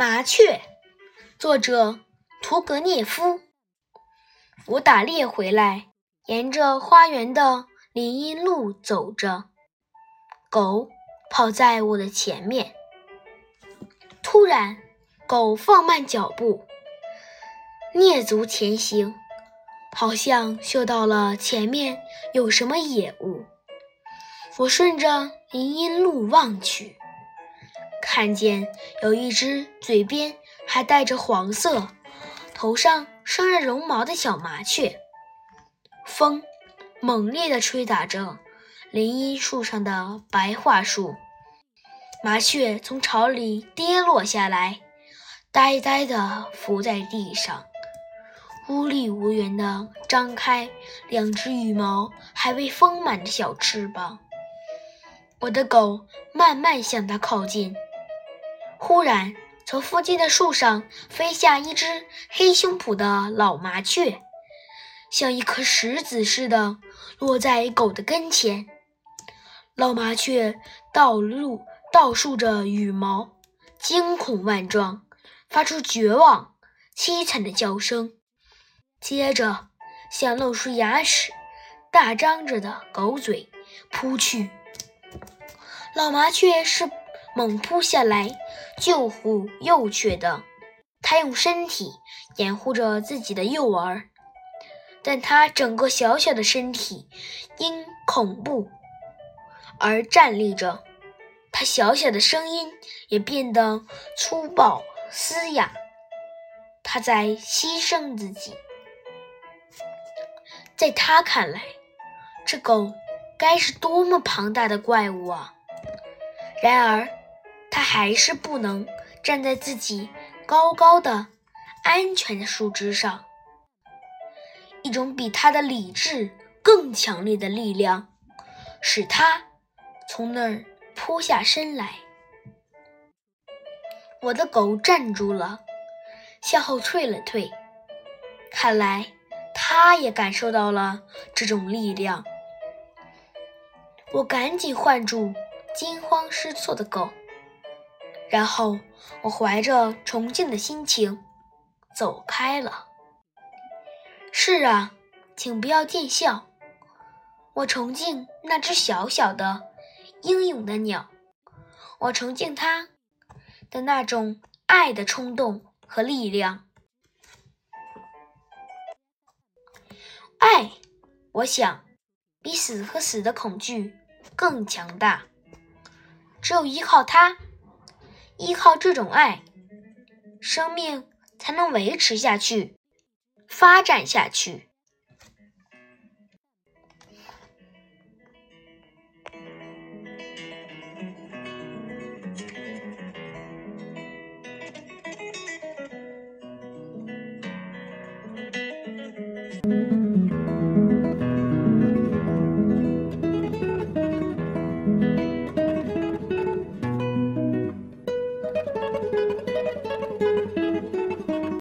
麻雀，作者屠格涅夫。我打猎回来，沿着花园的林荫路走着，狗跑在我的前面。突然，狗放慢脚步，蹑足前行，好像嗅到了前面有什么野物。我顺着林荫路望去。看见有一只嘴边还带着黄色、头上生着绒毛的小麻雀，风猛烈地吹打着林荫树上的白桦树，麻雀从巢里跌落下来，呆呆地伏在地上，无力无援地张开两只羽毛还未丰满的小翅膀。我的狗慢慢向它靠近。忽然，从附近的树上飞下一只黑胸脯的老麻雀，像一颗石子似的落在狗的跟前。老麻雀倒露倒竖着羽毛，惊恐万状，发出绝望、凄惨的叫声，接着向露出牙齿、大张着的狗嘴扑去。老麻雀是。猛扑下来，救护幼雀的，它用身体掩护着自己的幼儿，但它整个小小的身体因恐怖而站立着，它小小的声音也变得粗暴嘶哑，它在牺牲自己。在他看来，这狗该是多么庞大的怪物啊！然而。他还是不能站在自己高高的、安全的树枝上。一种比他的理智更强烈的力量，使他从那儿扑下身来。我的狗站住了，向后退了退。看来他也感受到了这种力量。我赶紧唤住惊慌失措的狗。然后，我怀着崇敬的心情走开了。是啊，请不要见笑。我崇敬那只小小的、英勇的鸟，我崇敬它的那种爱的冲动和力量。爱，我想，比死和死的恐惧更强大。只有依靠它。依靠这种爱，生命才能维持下去，发展下去。